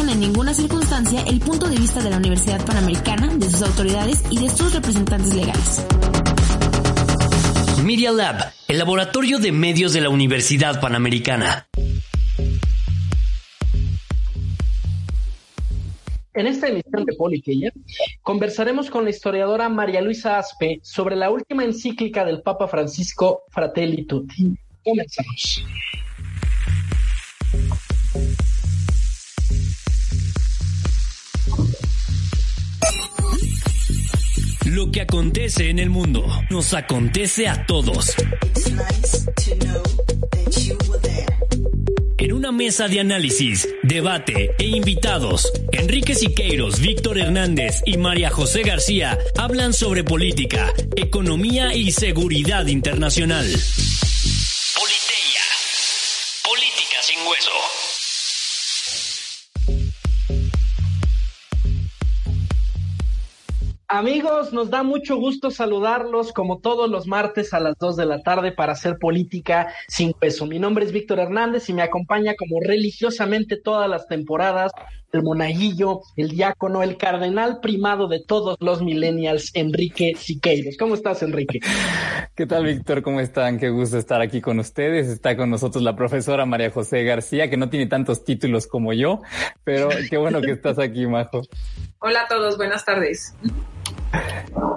reflejan en ninguna circunstancia el punto de vista de la Universidad Panamericana, de sus autoridades y de sus representantes legales. Media Lab, el laboratorio de medios de la Universidad Panamericana. En esta emisión de Politeia conversaremos con la historiadora María Luisa Aspe sobre la última encíclica del Papa Francisco Fratelli Tutti. Comenzamos. Lo que acontece en el mundo nos acontece a todos. En una mesa de análisis, debate e invitados, Enrique Siqueiros, Víctor Hernández y María José García hablan sobre política, economía y seguridad internacional. Politeia. Política sin hueso. Amigos, nos da mucho gusto saludarlos como todos los martes a las 2 de la tarde para hacer política sin peso. Mi nombre es Víctor Hernández y me acompaña como religiosamente todas las temporadas el monaguillo, el diácono, el cardenal primado de todos los millennials, Enrique Siqueiros. ¿Cómo estás, Enrique? ¿Qué tal, Víctor? ¿Cómo están? Qué gusto estar aquí con ustedes. Está con nosotros la profesora María José García, que no tiene tantos títulos como yo, pero qué bueno que estás aquí, Majo. Hola a todos, buenas tardes.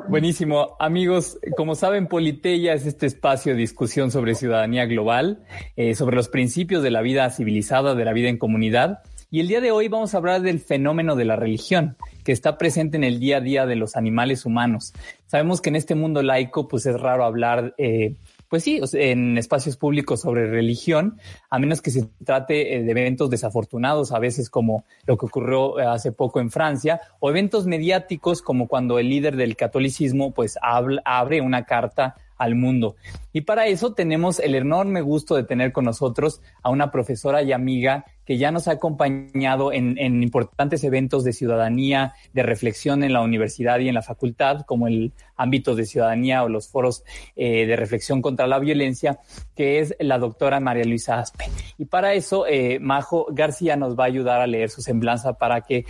Buenísimo. Amigos, como saben, Politeia es este espacio de discusión sobre ciudadanía global, eh, sobre los principios de la vida civilizada, de la vida en comunidad. Y el día de hoy vamos a hablar del fenómeno de la religión, que está presente en el día a día de los animales humanos. Sabemos que en este mundo laico, pues es raro hablar eh, pues sí, en espacios públicos sobre religión, a menos que se trate eh, de eventos desafortunados, a veces como lo que ocurrió eh, hace poco en Francia, o eventos mediáticos como cuando el líder del catolicismo pues abre una carta al mundo. Y para eso tenemos el enorme gusto de tener con nosotros a una profesora y amiga que ya nos ha acompañado en, importantes eventos de ciudadanía, de reflexión en la universidad y en la facultad, como el ámbito de ciudadanía o los foros eh, de reflexión contra la violencia, que es la doctora María Luisa Aspe. Y para eso, eh, Majo García nos va a ayudar a leer su semblanza para que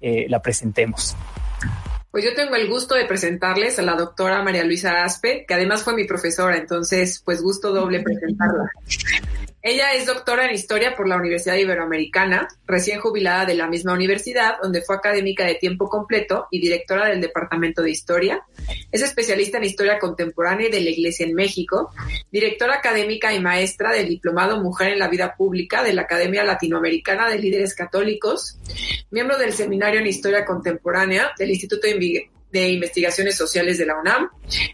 eh, la presentemos. Pues yo tengo el gusto de presentarles a la doctora María Luisa Aspe, que además fue mi profesora, entonces pues gusto doble presentarla. Ella es doctora en Historia por la Universidad Iberoamericana, recién jubilada de la misma universidad, donde fue académica de tiempo completo y directora del Departamento de Historia. Es especialista en Historia Contemporánea de la Iglesia en México, directora académica y maestra del Diplomado Mujer en la Vida Pública de la Academia Latinoamericana de Líderes Católicos, miembro del Seminario en Historia Contemporánea del Instituto de Investigaciones Sociales de la UNAM,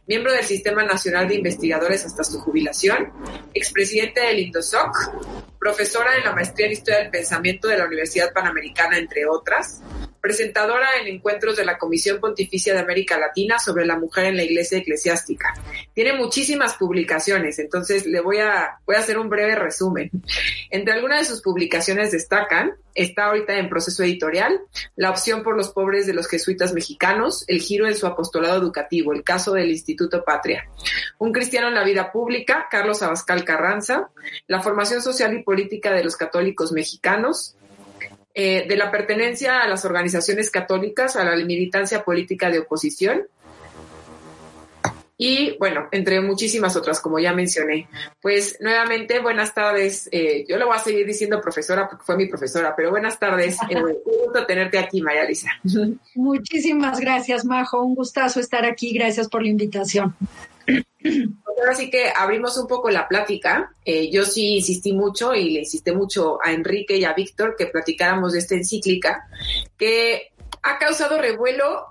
miembro del Sistema Nacional de Investigadores hasta su jubilación, expresidente del INDOSOC, profesora en la Maestría en Historia del Pensamiento de la Universidad Panamericana, entre otras, presentadora en encuentros de la Comisión Pontificia de América Latina sobre la mujer en la Iglesia Eclesiástica. Tiene muchísimas publicaciones, entonces le voy a, voy a hacer un breve resumen. Entre algunas de sus publicaciones destacan, está ahorita en proceso editorial, La opción por los pobres de los jesuitas mexicanos, El giro en su apostolado educativo, el caso del Instituto Patria, Un cristiano en la vida pública, Carlos Abascal Carranza, La formación social y política de los católicos mexicanos, eh, de la pertenencia a las organizaciones católicas, a la militancia política de oposición. Y bueno, entre muchísimas otras, como ya mencioné. Pues nuevamente, buenas tardes. Eh, yo le voy a seguir diciendo profesora porque fue mi profesora, pero buenas tardes. Eh, un gusto tenerte aquí, María Lisa. Muchísimas gracias, Majo. Un gustazo estar aquí. Gracias por la invitación. Así que abrimos un poco la plática. Eh, yo sí insistí mucho y le insistí mucho a Enrique y a Víctor que platicáramos de esta encíclica que ha causado revuelo.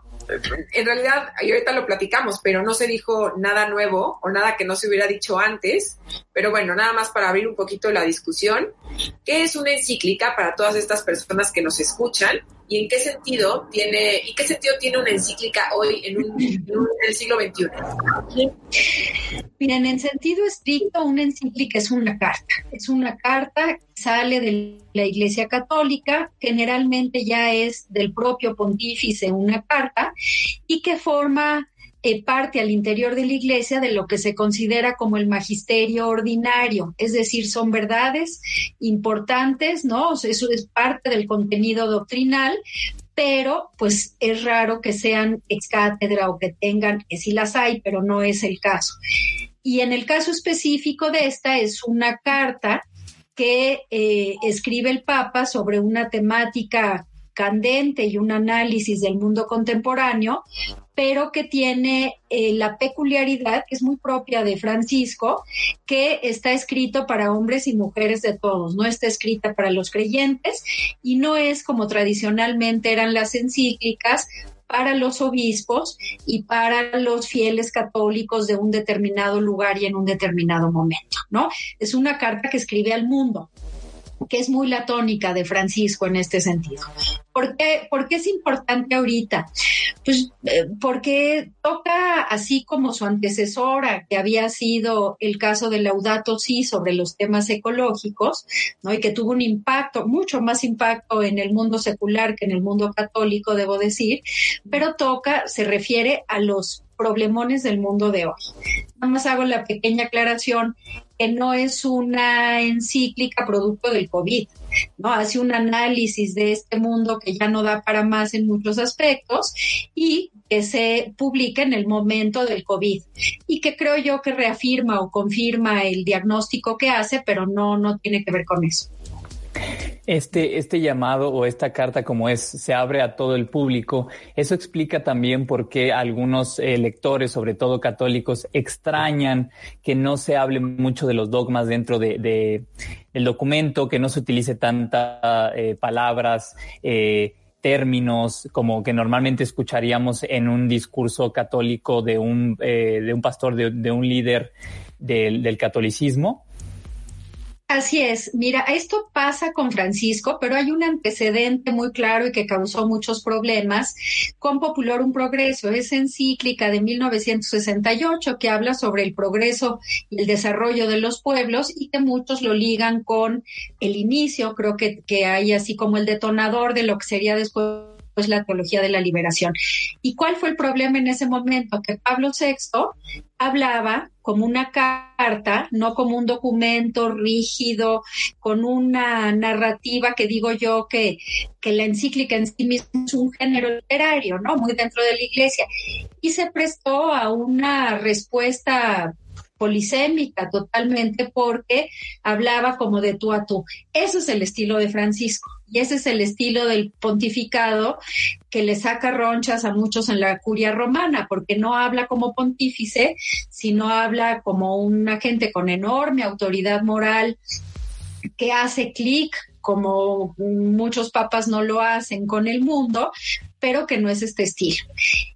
En realidad, y ahorita lo platicamos, pero no se dijo nada nuevo o nada que no se hubiera dicho antes. Pero bueno, nada más para abrir un poquito la discusión. ¿Qué es una encíclica para todas estas personas que nos escuchan? Y en qué sentido tiene, y qué sentido tiene una encíclica hoy en, un, el siglo XXI. Miren, en sentido estricto, una encíclica es una carta. Es una carta que sale de la Iglesia Católica, generalmente ya es del propio pontífice una carta, y que forma eh, parte al interior de la iglesia de lo que se considera como el magisterio ordinario, es decir, son verdades importantes, ¿no? eso es parte del contenido doctrinal, pero pues es raro que sean ex cátedra o que tengan, que sí las hay, pero no es el caso. Y en el caso específico de esta es una carta que eh, escribe el Papa sobre una temática candente y un análisis del mundo contemporáneo, pero que tiene eh, la peculiaridad, que es muy propia de Francisco, que está escrito para hombres y mujeres de todos, no está escrita para los creyentes y no es como tradicionalmente eran las encíclicas para los obispos y para los fieles católicos de un determinado lugar y en un determinado momento, ¿no? Es una carta que escribe al mundo que es muy la tónica de Francisco en este sentido. ¿Por qué, es importante ahorita? Pues eh, porque toca, así como su antecesora, que había sido el caso de Laudato Si sobre los temas ecológicos, ¿no? y que tuvo un impacto, mucho más impacto en el mundo secular que en el mundo católico, debo decir, pero toca, se refiere a los problemones del mundo de hoy. Nada más hago la pequeña aclaración que no es una encíclica producto del COVID, ¿no? Hace un análisis de este mundo que ya no da para más en muchos aspectos y que se publica en el momento del COVID y que creo yo que reafirma o confirma el diagnóstico que hace, pero no, no tiene que ver con eso. Este, este llamado o esta carta como es, se abre a todo el público. Eso explica también por qué algunos eh, lectores, sobre todo católicos, extrañan que no se hable mucho de los dogmas dentro de, el documento, que no se utilice tantas eh, palabras, eh, términos como que normalmente escucharíamos en un discurso católico de un, de un pastor, de, de un líder del catolicismo. Así es. Mira, esto pasa con Francisco, pero hay un antecedente muy claro y que causó muchos problemas con un Progreso. Es encíclica de 1968 que habla sobre el progreso y el desarrollo de los pueblos y que muchos lo ligan con el inicio, creo que, que hay así como el detonador de lo que sería después pues la teología de la liberación. ¿Y cuál fue el problema en ese momento? Que Pablo VI hablaba como una carta, no como un documento rígido, con una narrativa que digo yo que, que la encíclica en sí misma es un género literario, ¿no? Muy dentro de la iglesia. Y se prestó a una respuesta polisémica totalmente porque hablaba como de tú a tú. Eso es el estilo de Francisco y ese es el estilo del pontificado que le saca ronchas a muchos en la curia romana, porque no habla como pontífice, sino habla como un agente con enorme autoridad moral que hace clic como muchos papas no lo hacen con el mundo, pero que no es este estilo.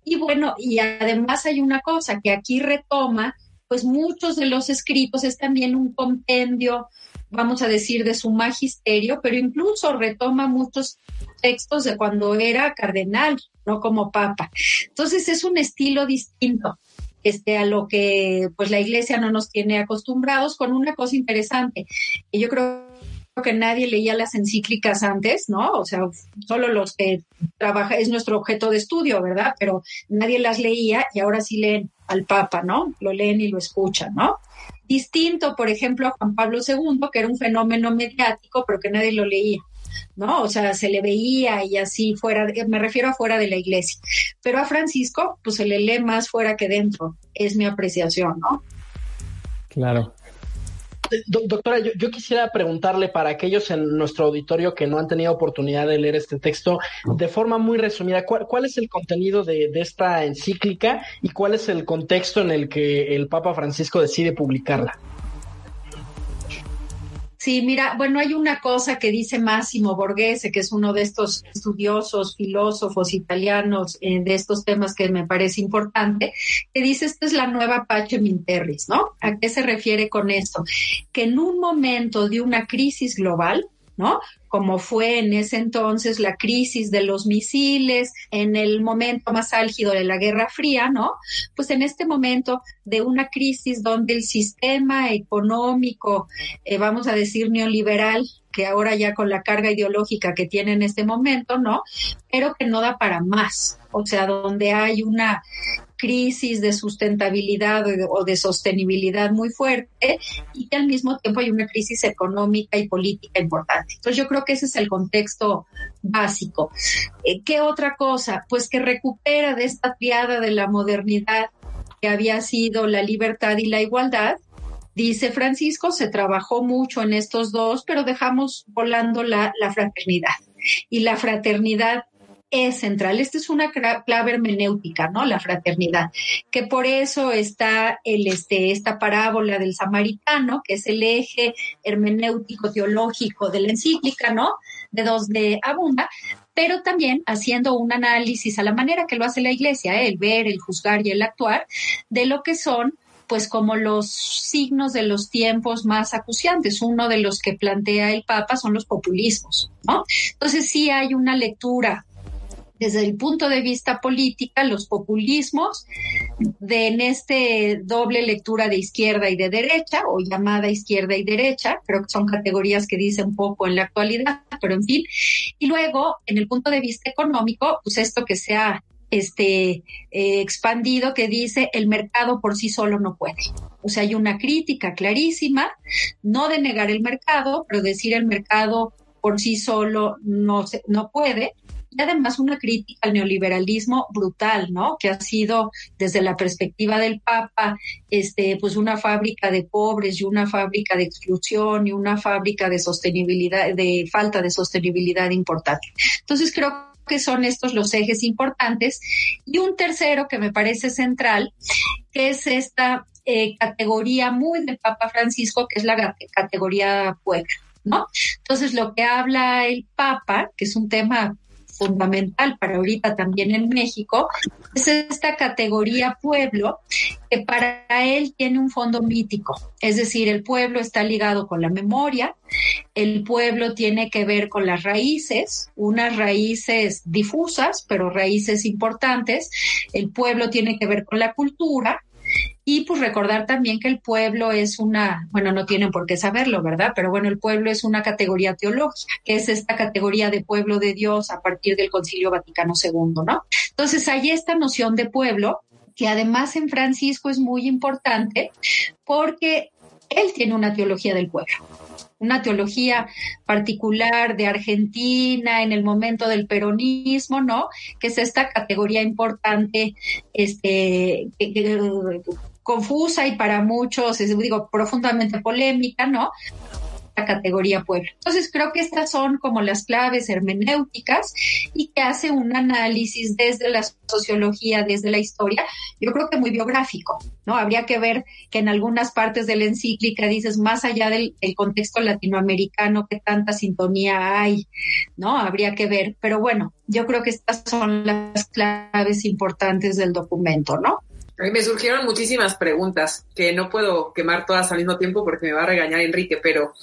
Y bueno, y además hay una cosa que aquí retoma pues muchos de los escritos es también un compendio, vamos a decir, de su magisterio, pero incluso retoma muchos textos de cuando era cardenal, no como papa. Entonces es un estilo distinto este, a lo que pues la iglesia no nos tiene acostumbrados, con una cosa interesante, yo creo que nadie leía las encíclicas antes, ¿no? O sea, solo los que trabajan, es nuestro objeto de estudio, ¿verdad? Pero nadie las leía y ahora sí leen al Papa, ¿no? Lo leen y lo escuchan, ¿no? Distinto, por ejemplo, a Juan Pablo II, que era un fenómeno mediático, pero que nadie lo leía. ¿No? O sea, se le veía y así fuera, me refiero a fuera de la iglesia. Pero a Francisco, pues se le lee más fuera que dentro, es mi apreciación, ¿no? Claro doctora, yo, quisiera preguntarle para aquellos en nuestro auditorio que no han tenido oportunidad de leer este texto, de forma muy resumida, ¿cuál, es el contenido de, esta encíclica y cuál es el contexto en el que el Papa Francisco decide publicarla? Sí, mira, bueno, hay una cosa que dice Massimo Borghese, que es uno de estos estudiosos, filósofos italianos eh, de estos temas que me parece importante, que dice, esta es la nueva Pache Minterris, ¿no? ¿A qué se refiere con esto? Que en un momento de una crisis global, ¿no? Como fue en ese entonces la crisis de los misiles, en el momento más álgido de la Guerra Fría, ¿no? Pues en este momento de una crisis donde el sistema económico, eh, vamos a decir neoliberal, que ahora ya con la carga ideológica que tiene en este momento, ¿no? Pero que no da para más. O sea, donde hay una crisis de sustentabilidad o de sostenibilidad muy fuerte y que al mismo tiempo hay una crisis económica y política importante. Entonces yo creo que ese es el contexto básico. Eh, ¿Qué otra cosa? Pues que recupera de esta triada de la modernidad que había sido la libertad y la igualdad. Dice Francisco, se trabajó mucho en estos dos, pero dejamos volando la, la fraternidad. Y la fraternidad es central. Esta es una clave hermenéutica, ¿no? La fraternidad, que por eso está el, este, esta parábola del samaritano, que es el eje hermenéutico teológico de la encíclica, ¿no? De dos de Abunda, pero también haciendo un análisis a la manera que lo hace la iglesia, ¿eh? el ver, el juzgar y el actuar, de lo que son pues como los signos de los tiempos más acuciantes. Uno de los que plantea el Papa son los populismos, ¿no? Entonces sí hay una lectura desde el punto de vista política, los populismos, de en este doble lectura de izquierda y de derecha, o llamada izquierda y derecha, creo que son categorías que dicen poco en la actualidad, pero en fin. Y luego, en el punto de vista económico, pues esto que se ha este, eh, expandido que dice el mercado por sí solo no puede. O sea, hay una crítica clarísima, no de negar el mercado, pero decir el mercado por sí solo no, se, no puede y además una crítica al neoliberalismo brutal, ¿no? Que ha sido desde la perspectiva del Papa, este, pues una fábrica de pobres y una fábrica de exclusión y una fábrica de sostenibilidad, de falta de sostenibilidad importante. Entonces creo que son estos los ejes importantes. Y un tercero que me parece central, que es esta eh, categoría muy del Papa Francisco, que es la categoría pueblo. ¿No? Entonces, lo que habla el Papa, que es un tema fundamental para ahorita también en México, es esta categoría pueblo que para él tiene un fondo mítico. Es decir, el pueblo está ligado con la memoria, el pueblo tiene que ver con las raíces, unas raíces difusas, pero raíces importantes, el pueblo tiene que ver con la cultura, y pues recordar también que el pueblo es una, bueno, no tienen por qué saberlo, ¿verdad? Pero bueno, el pueblo es una categoría teológica, que es esta categoría de pueblo de Dios a partir del Concilio Vaticano II, ¿no? Entonces hay esta noción de pueblo que además en Francisco es muy importante porque él tiene una teología del pueblo una teología particular de Argentina en el momento del peronismo, ¿no? Que es esta categoría importante, este, confusa y para muchos, digo, profundamente polémica, ¿no? la categoría pueblo. Entonces creo que estas son como las claves hermenéuticas y que hace un análisis desde la sociología, desde la historia, yo creo que muy biográfico, ¿no? Habría que ver que en algunas partes de la encíclica dices, más allá del, contexto latinoamericano, qué tanta sintonía hay, ¿no? Habría que ver, pero bueno, yo creo que estas son las claves importantes del documento, ¿no? Me surgieron muchísimas preguntas que no puedo quemar todas al mismo tiempo porque me va a regañar Enrique, pero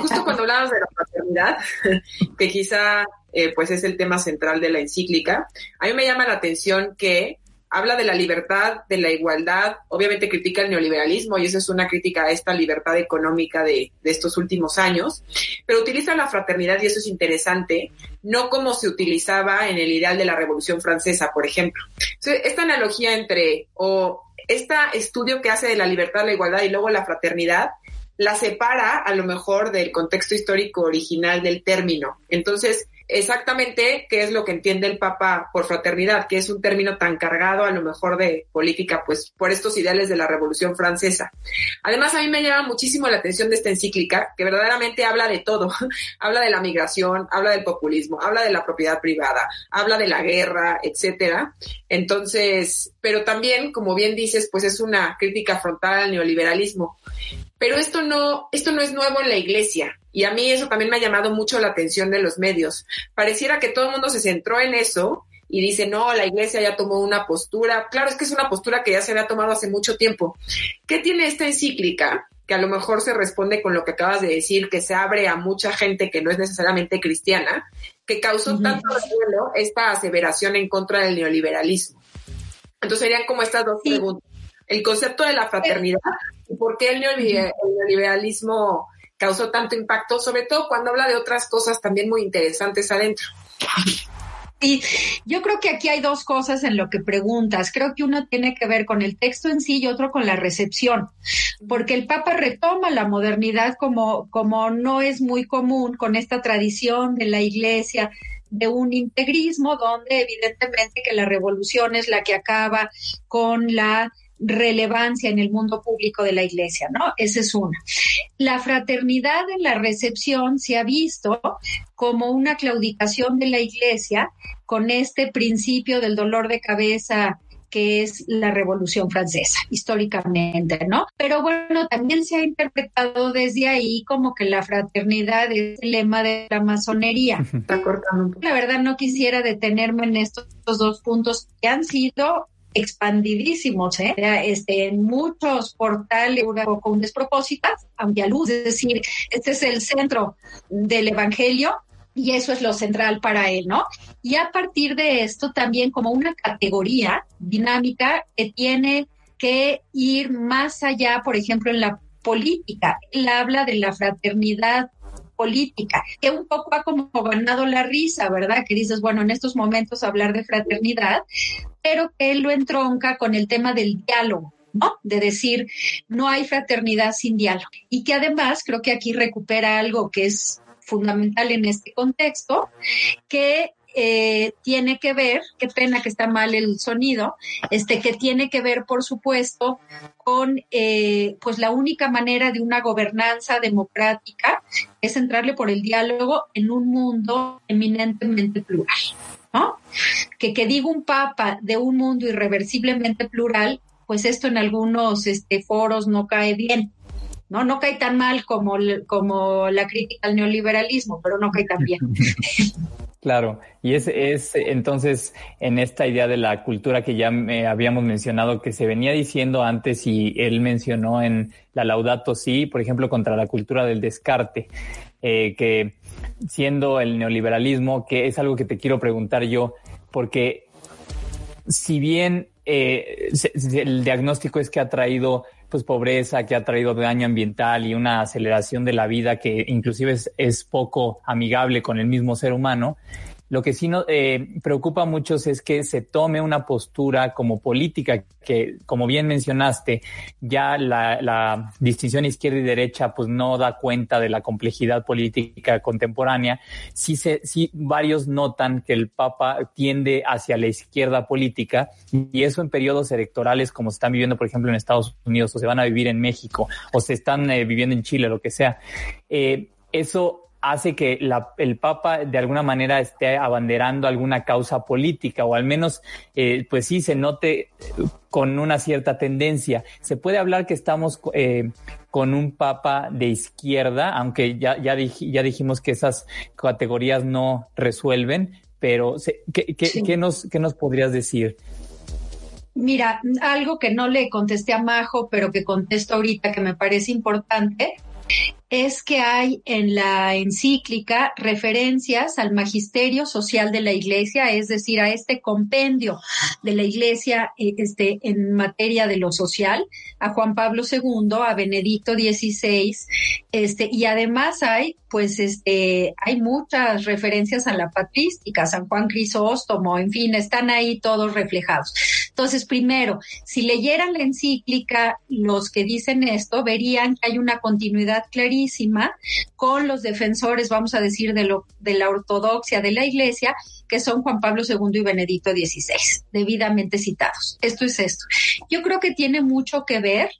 justo cuando hablabas de la fraternidad, que quizá eh, pues es el tema central de la encíclica, a mí me llama la atención que habla de la libertad, de la igualdad, obviamente critica el neoliberalismo y eso es una crítica a esta libertad económica de, de, estos últimos años, pero utiliza la fraternidad y eso es interesante, no como se utilizaba en el ideal de la Revolución Francesa, por ejemplo. esta analogía entre, o este estudio que hace de la libertad, la igualdad y luego la fraternidad, la separa a lo mejor del contexto histórico original del término. Entonces, exactamente qué es lo que entiende el Papa por fraternidad, que es un término tan cargado a lo mejor de política, pues por estos ideales de la Revolución Francesa. Además, a mí me llama muchísimo la atención de esta encíclica, que verdaderamente habla de todo. habla de la migración, habla del populismo, habla de la propiedad privada, habla de la guerra, etcétera. Entonces, pero también, como bien dices, pues es una crítica frontal al neoliberalismo. Pero esto no, esto no es nuevo en la iglesia. Y a mí eso también me ha llamado mucho la atención de los medios. Pareciera que todo el mundo se centró en eso y dice, no, la iglesia ya tomó una postura. Claro, es que es una postura que ya se había tomado hace mucho tiempo. ¿Qué tiene esta encíclica? que a lo mejor se responde con lo que acabas de decir, que se abre a mucha gente que no es necesariamente cristiana, que causó tanto revuelo esta aseveración en contra del neoliberalismo. Entonces serían como estas dos preguntas. El concepto de la fraternidad y por qué el neoliberalismo causó tanto impacto, sobre todo cuando habla de otras cosas también muy interesantes adentro. Y yo creo que aquí hay dos cosas en lo que preguntas. Creo que uno tiene que ver con el texto en sí y otro con la recepción, porque el Papa retoma la modernidad como, como no es muy común con esta tradición de la Iglesia de un integrismo donde evidentemente que la revolución es la que acaba con la relevancia en el mundo público de la iglesia, ¿no? Esa es una. La fraternidad en la recepción se ha visto como una claudicación de la iglesia con este principio del dolor de cabeza que es la Revolución Francesa, históricamente, ¿no? Pero bueno, también se ha interpretado desde ahí como que la fraternidad es el lema de la masonería. La verdad no quisiera detenerme en estos dos puntos que han sido expandidísimos, ¿eh? este, en muchos portales con despropósitas, aunque a luz, es decir, este es el centro del Evangelio y eso es lo central para él, ¿no? Y a partir de esto también como una categoría dinámica que tiene que ir más allá, por ejemplo, en la política. Él habla de la fraternidad política, que un poco ha como ganado la risa, ¿verdad? Que dices, bueno, en estos momentos hablar de fraternidad, pero que él lo entronca con el tema del diálogo. ¿no? De decir, no hay fraternidad sin diálogo. Y que además creo que aquí recupera algo que es fundamental en este contexto, que eh, tiene que ver, qué pena que está mal el sonido, este, que tiene que ver, por supuesto, con eh, pues la única manera de una gobernanza democrática es entrarle por el diálogo en un mundo eminentemente plural. ¿no? Que que diga un papa de un mundo irreversiblemente plural, pues esto en algunos este, foros no cae bien. ¿no? No cae tan mal como, como la crítica al neoliberalismo, pero no cae tan bien. Claro, y es, es entonces en esta idea de la cultura que ya habíamos mencionado, que se venía diciendo antes y él mencionó en la Laudato Si, por ejemplo, contra la cultura del descarte, eh, que siendo el neoliberalismo, que es algo que te quiero preguntar yo, porque si bien eh, el diagnóstico es que ha traído pues pobreza, que ha traído daño ambiental y una aceleración de la vida que inclusive es, poco amigable con el mismo ser humano. Lo que sí nos eh, preocupa a muchos es que se tome una postura como política, que como bien mencionaste, ya la, la, distinción izquierda y derecha pues no da cuenta de la complejidad política contemporánea. Sí, se, sí varios notan que el Papa tiende hacia la izquierda política y eso en periodos electorales como se están viviendo, por ejemplo, en Estados Unidos o se van a vivir en México o se están eh, viviendo en Chile, lo que sea. Eh, eso hace que la, el Papa de alguna manera esté abanderando alguna causa política o al menos eh, pues sí se note con una cierta tendencia. Se puede hablar que estamos eh, con un Papa de izquierda, aunque ya, ya, ya dijimos que esas categorías no resuelven, pero ¿qué, qué, ¿qué, nos, ¿qué nos podrías decir? Mira, algo que no le contesté a Majo, pero que contesto ahorita que me parece importante, es que hay en la encíclica referencias al magisterio social de la Iglesia, es decir, a este compendio de la Iglesia eh, este, en materia de lo social, a Juan Pablo II, a Benedicto XVI, este, y además hay, pues, este, hay muchas referencias a la patrística, San Juan Crisóstomo, en fin, están ahí todos reflejados. Entonces, primero, si leyeran la encíclica, los que dicen esto verían que hay una continuidad clarísima con los defensores, vamos a decir, de, lo, de la ortodoxia de la Iglesia, que son Juan Pablo II y Benedicto XVI, debidamente citados. Esto es esto. Yo creo que tiene mucho que ver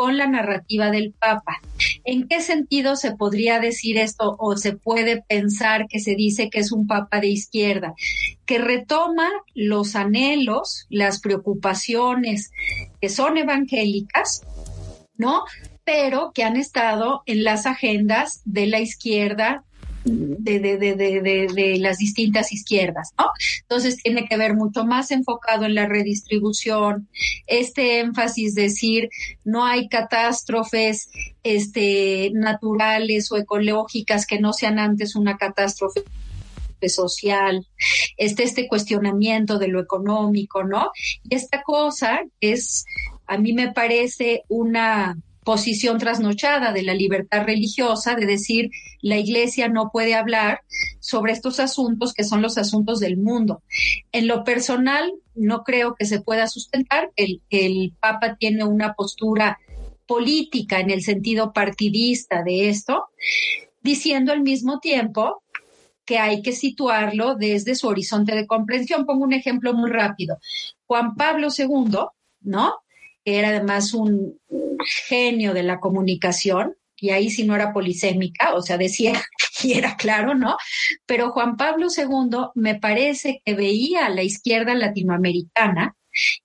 con la narrativa del Papa. ¿En qué sentido se podría decir esto o se puede pensar que se dice que es un Papa de izquierda? Que retoma los anhelos, las preocupaciones que son evangélicas, ¿no? pero que han estado en las agendas de la izquierda de, de, de, de, las distintas izquierdas, ¿no? Entonces tiene que ver mucho más enfocado en la redistribución, este énfasis decir no hay catástrofes este, naturales o ecológicas que no sean antes una catástrofe social, este, este cuestionamiento de lo económico, ¿no? Y esta cosa es, a mí me parece una posición trasnochada de la libertad religiosa, de decir la iglesia no puede hablar sobre estos asuntos que son los asuntos del mundo. En lo personal, no creo que se pueda sustentar. El, el Papa tiene una postura política en el sentido partidista de esto, diciendo al mismo tiempo que hay que situarlo desde su horizonte de comprensión. Pongo un ejemplo muy rápido. Juan Pablo II, ¿no? Que era además un genio de la comunicación, y ahí sí no era polisémica, o sea, decía y era claro, ¿no? Pero Juan Pablo II me parece que veía a la izquierda latinoamericana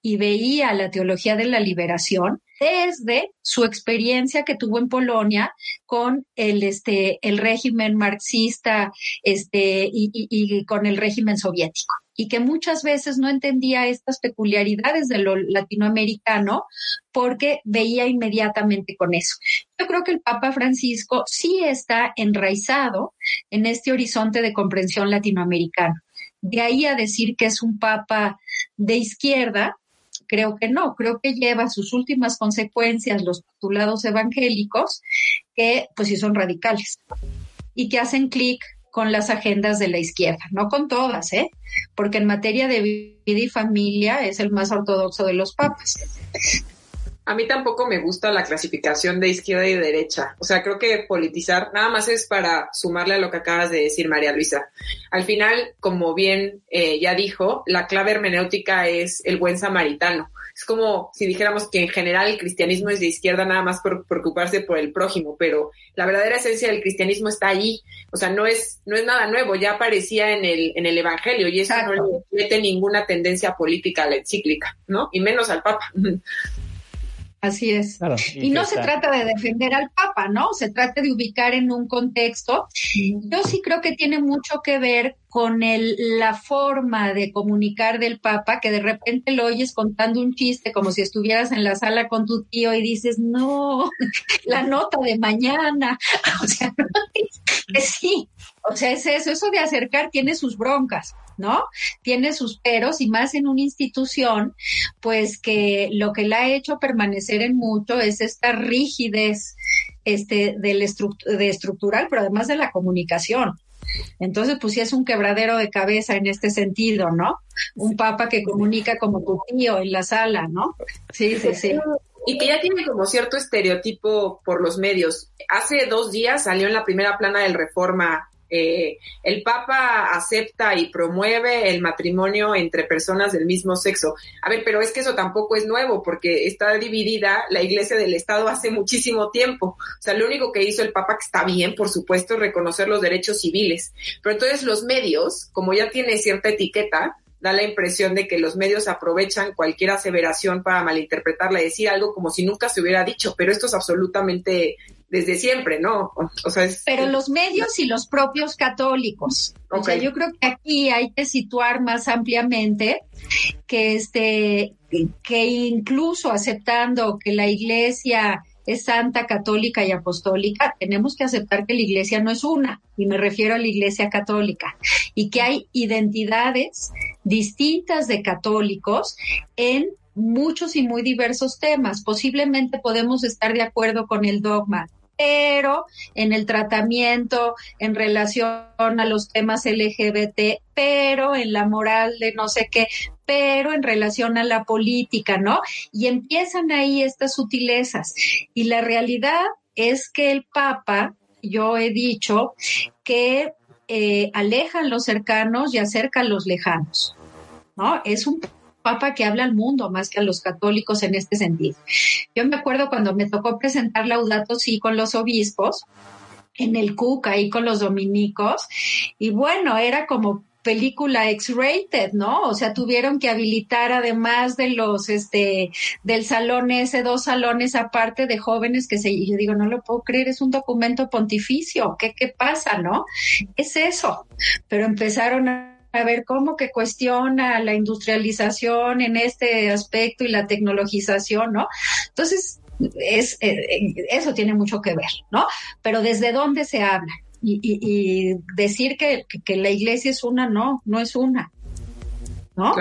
y veía la teología de la liberación desde su experiencia que tuvo en Polonia con el, este, el régimen marxista este, y, y con el régimen soviético y que muchas veces no entendía estas peculiaridades de lo latinoamericano porque veía inmediatamente con eso. Yo creo que el Papa Francisco sí está enraizado en este horizonte de comprensión latinoamericano. De ahí a decir que es un Papa de izquierda, creo que no, creo que lleva sus últimas consecuencias los postulados evangélicos, que pues sí son radicales y que hacen clic con las agendas de la izquierda, no con todas, ¿eh? Porque en materia de vida y familia es el más ortodoxo de los papas. A mí tampoco me gusta la clasificación de izquierda y derecha. O sea, creo que politizar nada más es para sumarle a lo que acabas de decir, María Luisa. Al final, como bien eh, ya dijo, la clave hermenéutica es el buen samaritano es como si dijéramos que en general el cristianismo es de izquierda nada más por preocuparse por el prójimo, pero la verdadera esencia del cristianismo está ahí. O sea, no es, no es nada nuevo, ya aparecía en el, en el evangelio y eso no le mete ninguna tendencia política a la encíclica, ¿no? Y menos al Papa. Así es. y, no se trata de defender al Papa, ¿no? Se trata de ubicar en un contexto. Yo sí creo que tiene mucho que ver con el, la forma de comunicar del Papa, que de repente lo oyes contando un chiste como si estuvieras en la sala con tu tío y dices, no, la nota de mañana. O sea, sí, o sea, es eso, eso de acercar tiene sus broncas. ¿no? Tiene sus peros y más en una institución, pues que lo que la ha hecho permanecer en mucho es esta rigidez este, del de estructural, pero además de la comunicación. Entonces, pues sí es un quebradero de cabeza en este sentido, ¿no? Un papa que comunica como tu tío en la sala, ¿no? Sí, sí, sí. Y que ya tiene como cierto estereotipo por los medios. Hace dos días salió en la primera plana del Reforma eh, el Papa acepta y promueve el matrimonio entre personas del mismo sexo. A ver, pero es que eso tampoco es nuevo porque está dividida la Iglesia del Estado hace muchísimo tiempo. O sea, lo único que hizo el Papa, que está bien, por supuesto, es reconocer los derechos civiles. Pero entonces los medios, como ya tiene cierta etiqueta, da la impresión de que los medios aprovechan cualquier aseveración para malinterpretarla y decir algo como si nunca se hubiera dicho, pero esto es absolutamente desde siempre, ¿no? O sea, Pero los medios y los propios católicos. O sea, yo creo que aquí hay que situar más ampliamente que este, que incluso aceptando que la iglesia es santa, católica y apostólica, tenemos que aceptar que la iglesia no es una, y me refiero a la iglesia católica, y que hay identidades distintas de católicos en muchos y muy diversos temas. Posiblemente podemos estar de acuerdo con el dogma, pero en el tratamiento en relación a los temas LGBT, pero en la moral de no sé qué, pero en relación a la política, ¿no? Y empiezan ahí estas sutilezas. Y la realidad es que el Papa, yo he dicho, que eh, aleja los cercanos y acerca a los lejanos. ¿no? Es un papa que habla al mundo más que a los católicos en este sentido. Yo me acuerdo cuando me tocó presentar Laudato sí con los obispos, en el CUC, ahí con los dominicos, y bueno, era como película X-rated, ¿no? O sea, tuvieron que habilitar además de los, este, del salón ese, dos salones aparte de jóvenes que se, yo digo, no lo puedo creer, es un documento pontificio, ¿qué, qué pasa, no? Es eso, pero empezaron a a ver cómo que cuestiona la industrialización en este aspecto y la tecnologización, ¿no? Entonces, es, eh, eso tiene mucho que ver, ¿no? Pero desde dónde se habla y, decir que, la iglesia es una, no, no es una, ¿no?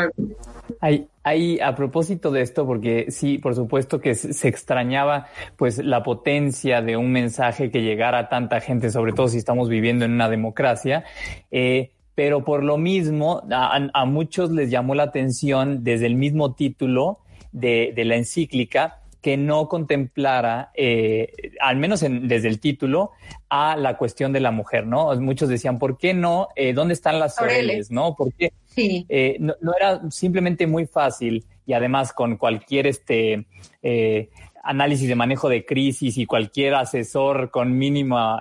Hay, a propósito de esto, porque sí, por supuesto que se extrañaba pues la potencia de un mensaje que llegara a tanta gente, sobre todo si estamos viviendo en una democracia, eh, pero por lo mismo a, muchos les llamó la atención desde el mismo título de, de la encíclica que no contemplara, eh, al menos desde el a la cuestión de la mujer, ¿no? Muchos decían, ¿por qué no? Eh, ¿Dónde están las oreles, no? Porque sí. Eh, no, era simplemente muy fácil y además con cualquier este análisis de manejo de crisis y cualquier asesor con mínima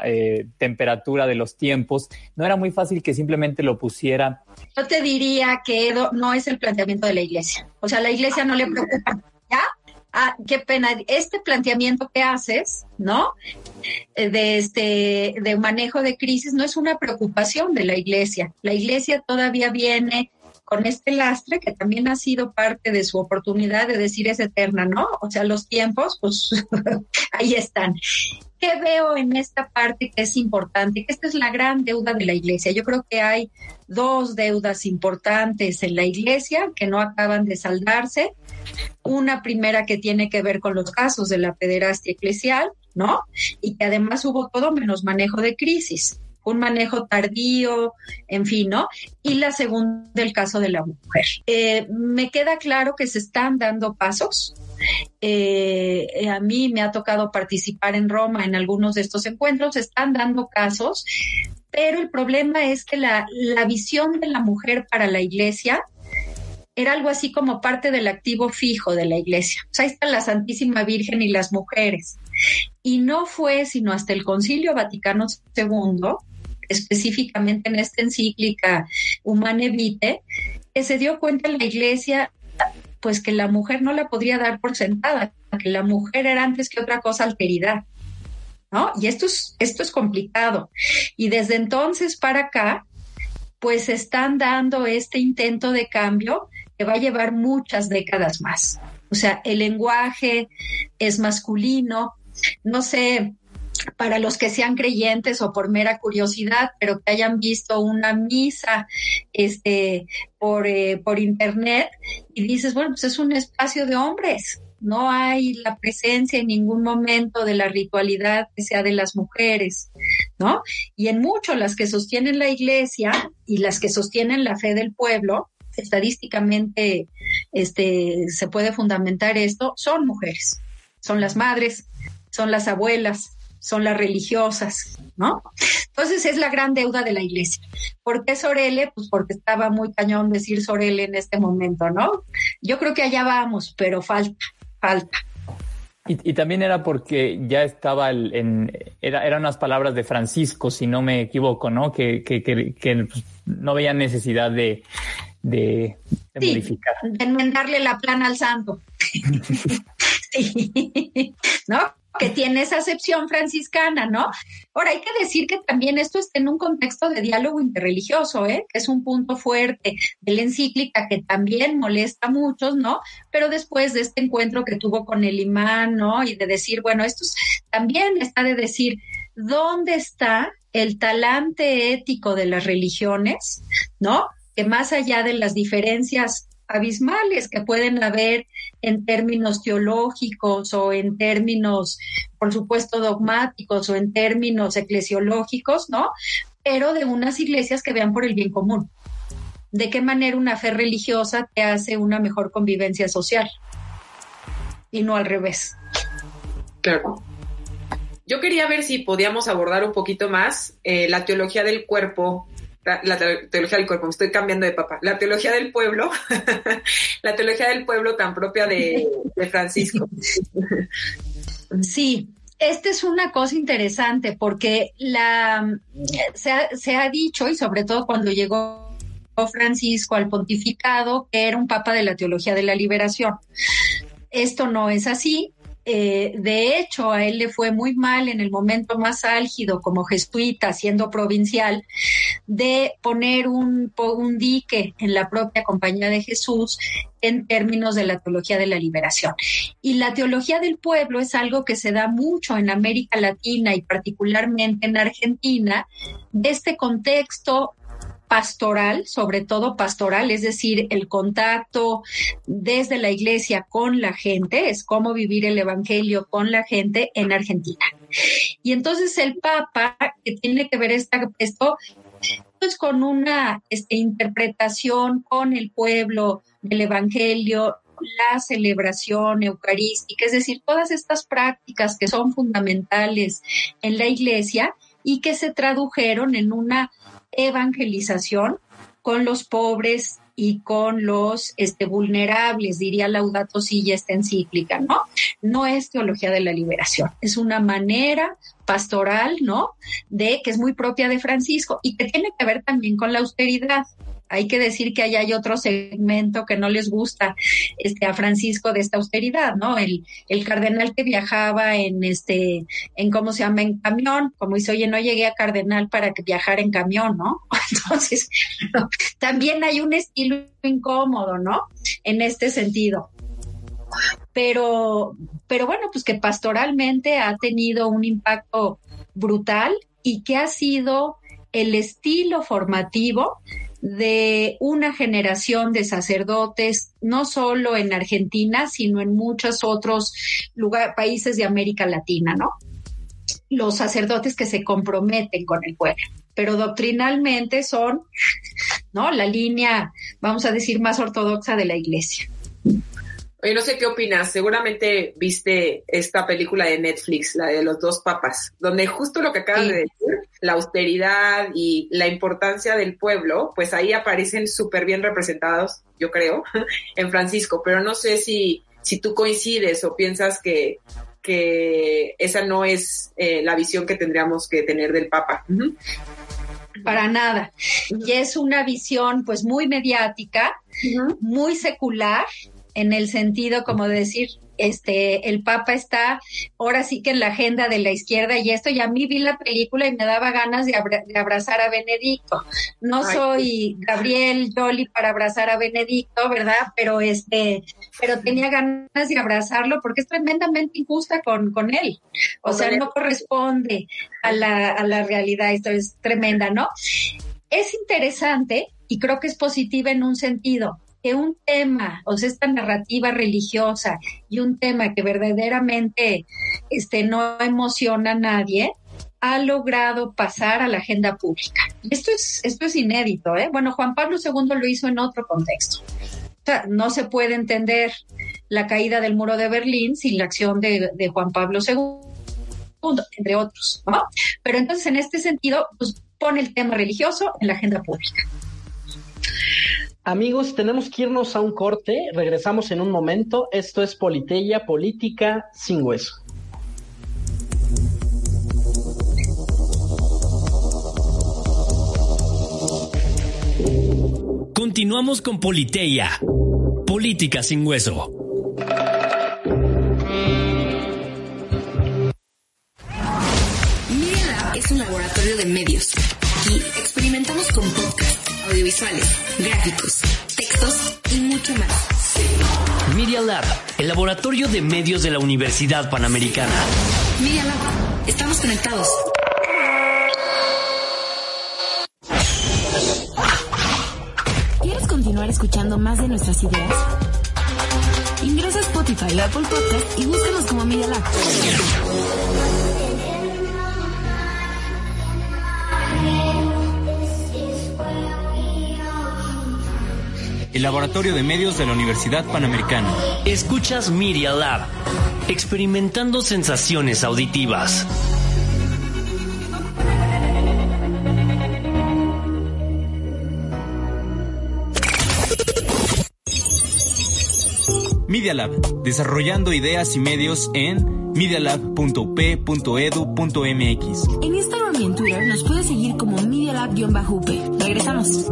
temperatura de los tiempos, no era muy fácil que simplemente lo pusiera. Yo te diría que no es el planteamiento de la iglesia. O sea, la iglesia no le preocupa, ¿ya? ah, qué pena, este planteamiento que haces, ¿no? Eh, de este, de manejo de crisis no es una preocupación de la iglesia. La iglesia todavía viene con este lastre que también ha sido parte de su oportunidad de decir es eterna, ¿no? O sea, los tiempos, pues ahí están. ¿Qué veo en esta parte que es importante? Que esta es la gran deuda de la iglesia. Yo creo que hay dos deudas importantes en la iglesia que no acaban de saldarse. Una primera que tiene que ver con los casos de la pederastia eclesial, ¿no? Y que además hubo todo menos manejo de crisis un manejo tardío, en fin, ¿no? Y la segunda, el caso de la mujer. Eh, me queda claro que se están dando pasos. Eh, a mí me ha tocado participar en Roma en algunos de estos encuentros, se están dando casos, pero el problema es que la, la visión de la mujer para la iglesia era algo así como parte del activo fijo de la iglesia. O sea, ahí está la Santísima Virgen y las mujeres. Y no fue sino hasta el Concilio Vaticano II, específicamente en esta encíclica Humane Vitae, que se dio cuenta en la iglesia pues que la mujer no la podría dar por sentada, que la mujer era antes que otra cosa alteridad. ¿No? Y esto es, esto es complicado. Y desde entonces para acá, pues están dando este intento de cambio que va a llevar muchas décadas más. O sea, el lenguaje es masculino, no sé, para los que sean creyentes o por mera curiosidad, pero que hayan visto una misa este, por, eh, por internet y dices, bueno, pues es un espacio de hombres, no hay la presencia en ningún momento de la ritualidad que sea de las mujeres, ¿no? Y en mucho las que sostienen la iglesia y las que sostienen la fe del pueblo, estadísticamente este, se puede fundamentar esto, son mujeres, son las madres, son las abuelas, son las religiosas, ¿no? Entonces es la gran deuda de la iglesia. ¿Por qué Sorele? Pues porque estaba muy cañón decir Sorele en este momento, ¿no? Yo creo que allá vamos, pero falta, falta. Y, también era porque ya estaba el, en, era, eran unas palabras de Francisco, si no me equivoco, ¿no? Que, que, que, pues, no veía necesidad de, de, modificar. De enmendarle la plana al santo. sí. ¿No? Que tiene esa acepción franciscana, ¿no? Ahora, hay que decir que también esto está en un contexto de diálogo interreligioso, ¿eh? Que es un punto fuerte de la encíclica que también molesta a muchos, ¿no? Pero después de este encuentro que tuvo con el imán, ¿no? Y de decir, bueno, esto también está de decir, ¿dónde está el talante ético de las religiones, ¿no? Que más allá de las diferencias abismales que pueden haber en términos teológicos o en términos, por supuesto, dogmáticos o en términos eclesiológicos, ¿no? Pero de unas iglesias que vean por el bien común. ¿De qué manera una fe religiosa te hace una mejor convivencia social? Y no al revés. Claro. Yo quería ver si podíamos abordar un poquito más eh, la teología del cuerpo la, teología del cuerpo, me estoy cambiando de papá, la teología del pueblo, la teología del pueblo tan propia de, Francisco. Sí, esta es una cosa interesante porque la se ha, se ha, dicho y sobre todo cuando llegó Francisco al pontificado que era un papa de la teología de la liberación. Esto no es así. Eh, de hecho, a él le fue muy mal en el momento más álgido como jesuita, siendo provincial, de poner un, un dique en la propia compañía de Jesús en términos de la teología de la liberación. Y la teología del pueblo es algo que se da mucho en América Latina y particularmente en Argentina, de este contexto pastoral, sobre todo pastoral, es decir, el contacto desde la iglesia con la gente, es cómo vivir el Evangelio con la gente en Argentina. Y entonces el Papa, que tiene que ver esta, esto, pues con una este, interpretación con el pueblo del Evangelio, la celebración eucarística, es decir, todas estas prácticas que son fundamentales en la iglesia y que se tradujeron en una evangelización con los pobres y con los este, vulnerables, diría Laudato Si esta encíclica, ¿no? No es teología de la liberación, es una manera pastoral, ¿no? De que es muy propia de Francisco y que tiene que ver también con la austeridad. Hay que decir que allá hay otro segmento que no les gusta este, a Francisco de esta austeridad, ¿no? El, el cardenal que viajaba en este, en cómo se llama, en camión, como dice, oye, no llegué a cardenal para que viajara en camión, ¿no? Entonces, también hay un estilo incómodo, ¿no? En este sentido pero, pero bueno, pues que pastoralmente ha tenido un impacto brutal y que ha sido el estilo formativo de una generación de sacerdotes, no solo en Argentina, sino en muchos otros países de América Latina, ¿no? Los sacerdotes que se comprometen con el pueblo, pero doctrinalmente son, ¿no? La línea, vamos a decir, más ortodoxa de la iglesia. Oye, no sé qué opinas. Seguramente viste esta película de Netflix, la de los dos papas, donde justo lo que acabas de decir, la austeridad y la importancia del pueblo, pues ahí aparecen súper bien representados, yo creo, en Francisco. Pero no sé si, si tú coincides o piensas que, que esa no es eh, la visión que tendríamos que tener del papa. Para nada. Y es una visión pues muy mediática, muy secular, en el sentido como de decir, este, el Papa está ahora sí que en la agenda de la izquierda y esto, y a mí vi la película y me daba ganas de, abrazar a Benedicto. No soy Gabriel Jolly para abrazar a Benedicto, ¿verdad? Pero este, pero tenía ganas de abrazarlo porque es tremendamente injusta con, con él. O sea, no corresponde a la, a la realidad, esto es tremenda, ¿no? Es interesante y creo que es positiva en un sentido que un tema, o sea, esta narrativa religiosa y un tema que verdaderamente este, no emociona a nadie, ha logrado pasar a la agenda pública. Esto es, esto es inédito, ¿eh? Bueno, Juan Pablo II lo hizo en otro contexto. O sea, no se puede entender la caída del muro de Berlín sin la acción de, de Juan Pablo II, entre otros, ¿no? Pero entonces, en este sentido, pues pone el tema religioso en la agenda pública. Amigos, tenemos que irnos a un corte. Regresamos en un momento. Esto es Politeya, política sin hueso. Continuamos con Politeya, política sin hueso. Media es un laboratorio de medios. Aquí experimentamos con podcast audiovisuales, gráficos, textos y mucho más. Media Lab, el laboratorio de medios de la Universidad Panamericana. Media Lab, estamos conectados. ¿Quieres continuar escuchando más de nuestras ideas? Ingresa a Spotify o Apple Podcast y búscanos como Media Lab. El laboratorio de medios de la Universidad Panamericana. Escuchas Media Lab, experimentando sensaciones auditivas. Media Lab, desarrollando ideas y medios en medialab.up.edu.mx. En Instagram y en Twitter nos puedes seguir como Media Lab-UP. Regresamos.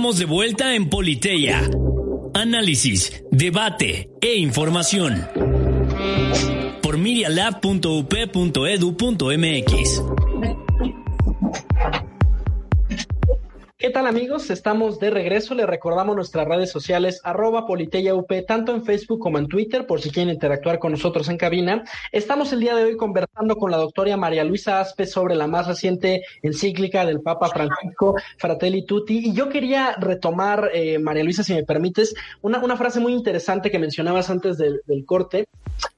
Estamos de vuelta en Politeya. Análisis, debate e información. Por medialab.up.edu.mx. ¿Qué tal amigos? Estamos de regreso. Les recordamos nuestras redes sociales arroba politeyaup, tanto en Facebook como en Twitter, por si quieren interactuar con nosotros en cabina. Estamos el día de hoy conversando con la doctora María Luisa Aspe sobre la más reciente encíclica del Papa Francisco, Fratelli Tutti. Y yo quería retomar, eh, María Luisa, si me permites, una, una, frase muy interesante que mencionabas antes del, del corte,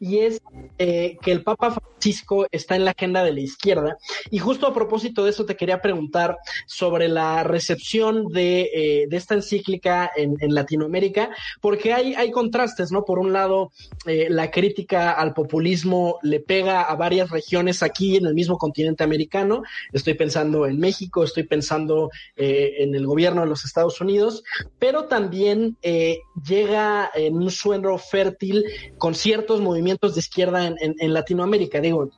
y es eh, que el Papa Francisco está en la agenda de la izquierda. Y justo a propósito de eso te quería preguntar sobre la recepción de, eh, de esta encíclica en, Latinoamérica, porque hay, hay contrastes, ¿no? Por un lado, eh, la crítica al populismo le pega a varias regiones aquí en el mismo continente americano. Estoy pensando en México, estoy pensando eh, en el gobierno de los Estados Unidos, pero también llega en un suelo fértil con ciertos movimientos de izquierda en, Latinoamérica. Digo,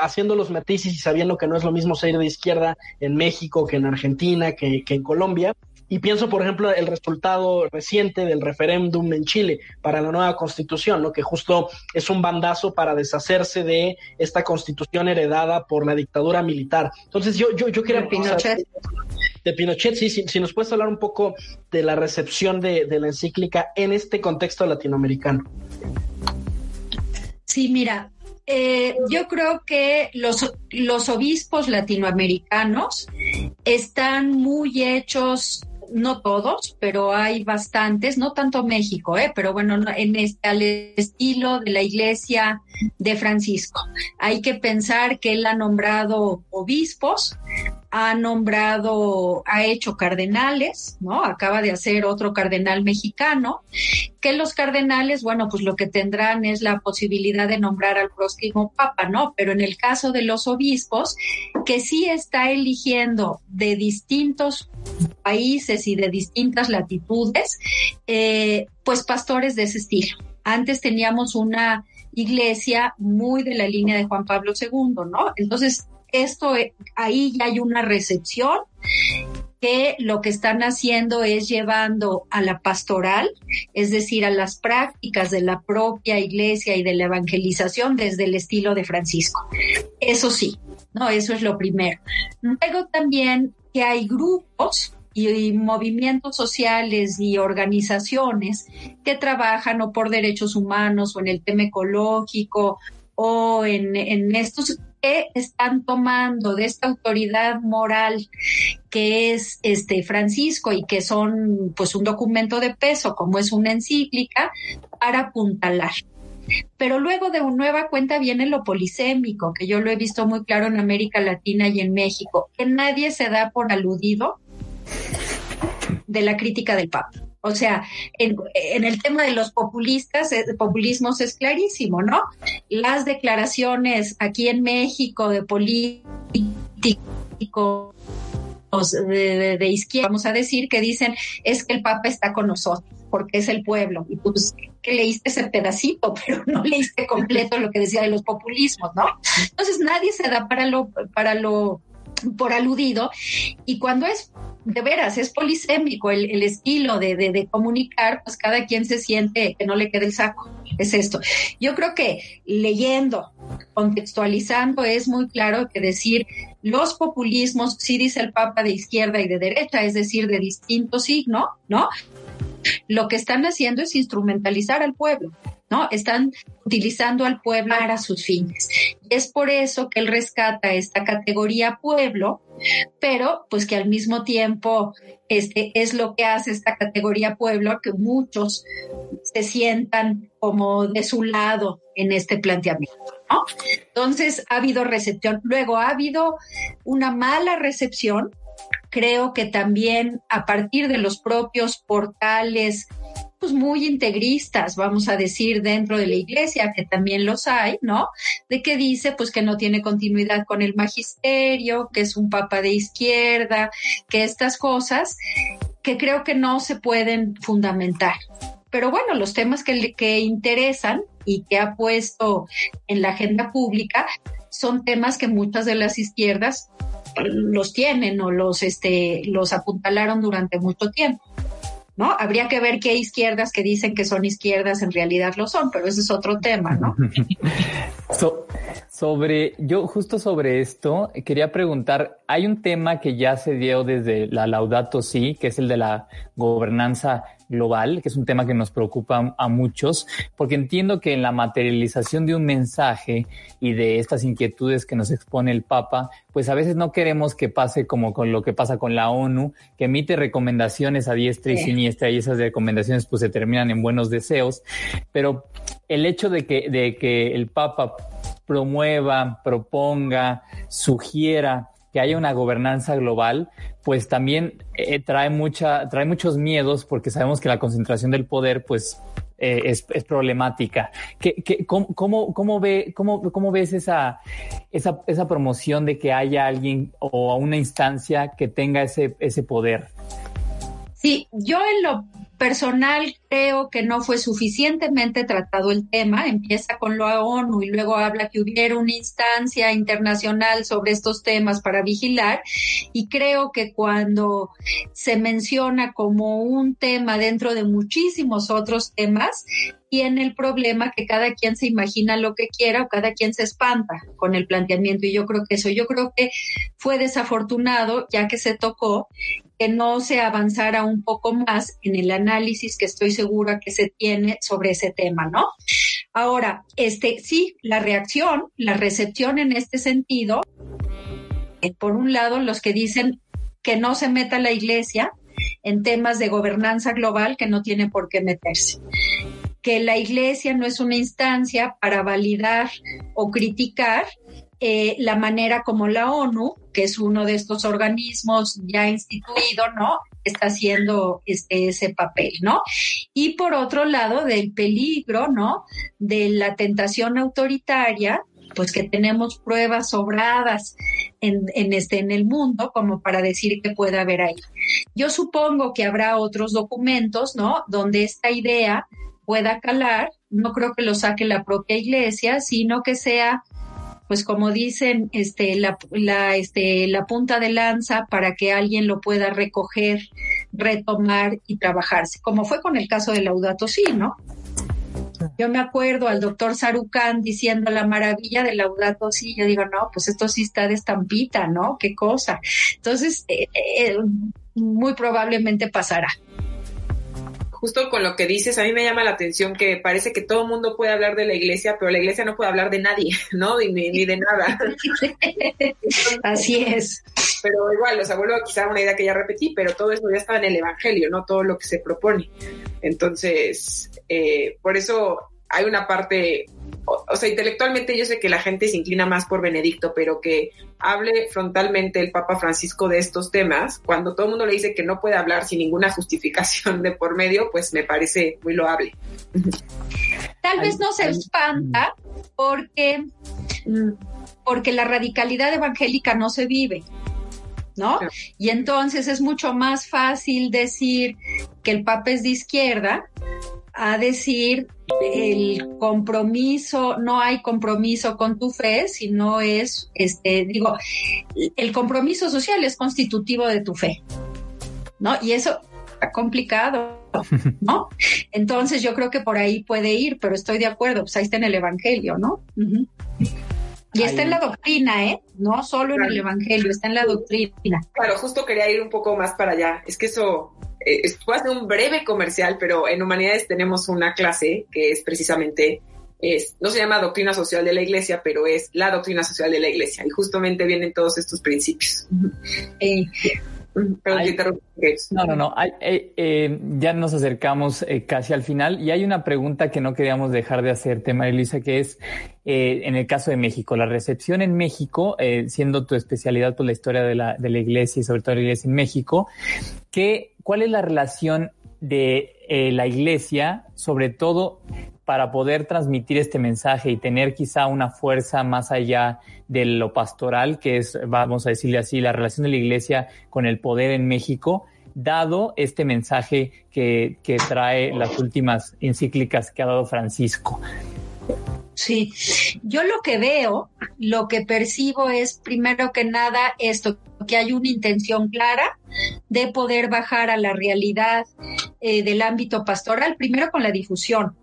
haciendo los matices y sabiendo que no es lo mismo ser de izquierda en México que en Argentina, que, que en Colombia. Y pienso, por ejemplo, el resultado reciente del referéndum en Chile para la nueva constitución, ¿no? que justo es un bandazo para deshacerse de esta constitución heredada por la dictadura militar. Entonces, yo, yo, yo quería... De Pinochet. De Pinochet, sí, sí, si nos puedes hablar un poco de la recepción de, de la encíclica en este contexto latinoamericano. Sí, mira, eh, yo creo que los, los obispos latinoamericanos están muy hechos no todos, pero hay bastantes, no tanto México, ¿eh? pero bueno, en este, estilo de la iglesia de Francisco. Hay que pensar que él ha nombrado obispos, ha nombrado, ha hecho cardenales, ¿no? Acaba de hacer otro cardenal mexicano, que los cardenales, bueno, pues lo que tendrán es la posibilidad de nombrar al próximo papa, ¿no? Pero en el caso de los obispos, que sí está eligiendo de distintos países y de distintas latitudes, eh, pues pastores de ese estilo. Antes teníamos una iglesia muy de la línea de Juan Pablo II, ¿no? Entonces, esto ahí ya hay una recepción que lo que están haciendo es llevando a la pastoral, es decir, a las prácticas de la propia iglesia y de la evangelización desde el estilo de Francisco. Eso sí, no, eso es lo primero. Luego también que hay grupos y, movimientos sociales y organizaciones que trabajan o por derechos humanos o en el tema ecológico o en, en estos que están tomando de esta autoridad moral que es este Francisco y que son pues un documento de peso como es una encíclica para apuntalar. Pero luego de una nueva cuenta viene lo polisémico, que yo lo he visto muy claro en América Latina y en México, que nadie se da por aludido de la crítica del Papa. O sea, en, en, el tema de los populistas, el populismos es clarísimo, ¿no? Las declaraciones aquí en México de políticos de, de, izquierda, vamos a decir, que dicen es que el Papa está con nosotros, porque es el pueblo. Y pues que leíste ese pedacito, pero no leíste completo lo que decía de los populismos, ¿no? Entonces nadie se da para lo, para lo por aludido y cuando es de veras es polisémico el, el estilo de, de, de, comunicar, pues cada quien se siente que no le quede el saco. Es esto. Yo creo que leyendo, contextualizando, es muy claro que decir los populismos, sí dice el Papa de izquierda y de derecha, es decir, de distinto signo, ¿no? Lo que están haciendo es instrumentalizar al pueblo. ¿no? Están utilizando al pueblo para sus fines. Es por eso que él rescata esta categoría pueblo, pero pues que al mismo tiempo este es lo que hace esta categoría pueblo que muchos se sientan como de su lado en este planteamiento. ¿no? Entonces ha habido recepción, luego ha habido una mala recepción creo que también a partir de los propios portales pues muy integristas, vamos a decir, dentro de la iglesia, que también los hay, ¿no? De que dice pues que no tiene continuidad con el magisterio, que es un papa de izquierda, que estas cosas que creo que no se pueden fundamentar. Pero bueno, los temas que, que interesan y que ha puesto en la agenda pública son temas que muchas de las izquierdas los tienen o los, este, los apuntalaron durante mucho tiempo. ¿no? Habría que ver qué izquierdas que dicen que son izquierdas en realidad lo son, pero ese es otro tema, ¿no? sobre, yo justo sobre esto quería preguntar, hay un tema que ya se dio desde la Laudato Si, que es el de la gobernanza global, que es un tema que nos preocupa a muchos, porque entiendo que en la materialización de un mensaje y de estas inquietudes que nos expone el Papa, pues a veces no queremos que pase como con lo que pasa con la ONU, que emite recomendaciones a diestra y siniestra y esas recomendaciones pues se terminan en buenos deseos, pero el hecho de que, de que el Papa promueva, proponga, sugiera que haya una gobernanza global, pues también eh, trae mucha, trae muchos miedos porque sabemos que la concentración del poder, pues eh, es, problemática. ¿Qué, cómo, cómo, ve, cómo, cómo ves esa, esa, esa promoción de que haya alguien o una instancia que tenga ese, ese poder? Sí, yo en lo personal creo que no fue suficientemente tratado el tema. Empieza con la ONU y luego habla que hubiera una instancia internacional sobre estos temas para vigilar. Y creo que cuando se menciona como un tema dentro de muchísimos otros temas, tiene el problema que cada quien se imagina lo que quiera o cada quien se espanta con el planteamiento. Y yo creo que eso, yo creo que fue desafortunado ya que se tocó que no se avanzara un poco más en el análisis que estoy segura que se tiene sobre ese tema, ¿no? Ahora, este, sí, la reacción, la recepción en este sentido, eh, por un lado, los que dicen que no se meta la iglesia en temas de gobernanza global que no tiene por qué meterse que la iglesia no es una instancia para validar o criticar eh, la manera como la ONU, que es uno de estos organismos ya instituido, ¿no? Está haciendo este, ese papel, ¿no? Y por otro lado, del peligro, ¿no? De la tentación autoritaria, pues que tenemos pruebas sobradas en, en, este, en el mundo como para decir que puede haber ahí. Yo supongo que habrá otros documentos, ¿no? Donde esta idea pueda calar, no creo que lo saque la propia iglesia, sino que sea pues como dicen, este, la, la, este, la punta de lanza para que alguien lo pueda recoger, retomar y trabajarse, como fue con el caso de Laudato Si, ¿no? Yo me acuerdo al doctor Sarucán diciendo la maravilla de Laudato Si, yo digo, no, pues esto sí está de estampita, ¿no? Qué cosa. Entonces, eh, eh, muy probablemente pasará justo con lo que dices, a mí me llama la atención que parece que todo el mundo puede hablar de la iglesia, pero la iglesia no puede hablar de nadie, ¿no? Ni, de nada. Así es. Pero igual, o sea, vuelvo a quizá una idea que ya repetí, pero todo eso ya está en el Evangelio, ¿no? Todo lo que se propone. Entonces, eh, por eso hay una parte o, sea, intelectualmente yo sé que la gente se inclina más por Benedicto, pero que hable frontalmente el Papa Francisco de estos temas, cuando todo el mundo le dice que no puede hablar sin ninguna justificación de por medio, pues me parece muy loable. Tal vez no se espanta porque, porque la radicalidad evangélica no se vive. ¿no? Y entonces es mucho más fácil decir que el Papa es de izquierda a decir el compromiso, no hay compromiso con tu fe, sino es, este, digo, el compromiso social es constitutivo de tu fe, ¿no? Y eso está complicado, ¿no? Entonces yo creo que por ahí puede ir, pero estoy de acuerdo, pues ahí está en el Evangelio, ¿no? Y está en la doctrina, ¿eh? No solo en el Evangelio, está en la doctrina. Claro, justo quería ir un poco más para allá. Es que eso eh, a hacer un breve comercial, pero en Humanidades tenemos una clase que es precisamente, es, no se llama doctrina social de la iglesia, pero es la doctrina social de la iglesia y justamente vienen todos estos principios. Eh, no, no, no. Eh, eh, ya nos acercamos eh, casi al final y hay una pregunta que no queríamos dejar de hacerte, María Luisa, que es en el caso de México, la recepción en México, siendo tu especialidad por la historia de la, de la iglesia y sobre todo la iglesia en México, ¿qué, ¿cuál es la relación de la iglesia, sobre todo para poder transmitir este mensaje y tener quizá una fuerza más allá de lo pastoral, que es, vamos a decirle así, la relación de la iglesia con el poder en México, dado este mensaje que, trae las últimas encíclicas que ha dado Francisco. Sí, yo lo que veo, lo que percibo es primero que nada esto, que hay una intención clara de poder bajar a la realidad eh, del ámbito pastoral, primero con la difusión.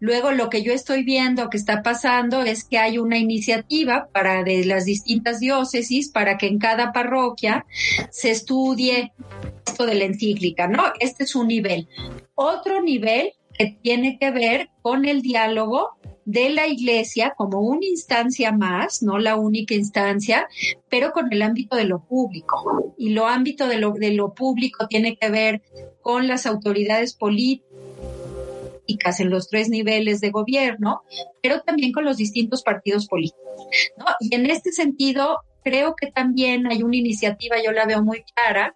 Luego lo que yo estoy viendo que está pasando es que hay una iniciativa para de las distintas diócesis para que en cada parroquia se estudie esto de la encíclica, ¿no? Este es un nivel. Otro nivel que tiene que ver con el diálogo de la iglesia como una instancia más, no la única instancia, pero con el ámbito de lo público. Y lo ámbito de lo, de lo público tiene que ver con las autoridades políticas en los tres niveles de gobierno, pero también con los distintos partidos políticos. Y en este sentido, creo que también hay una iniciativa, yo la veo muy clara,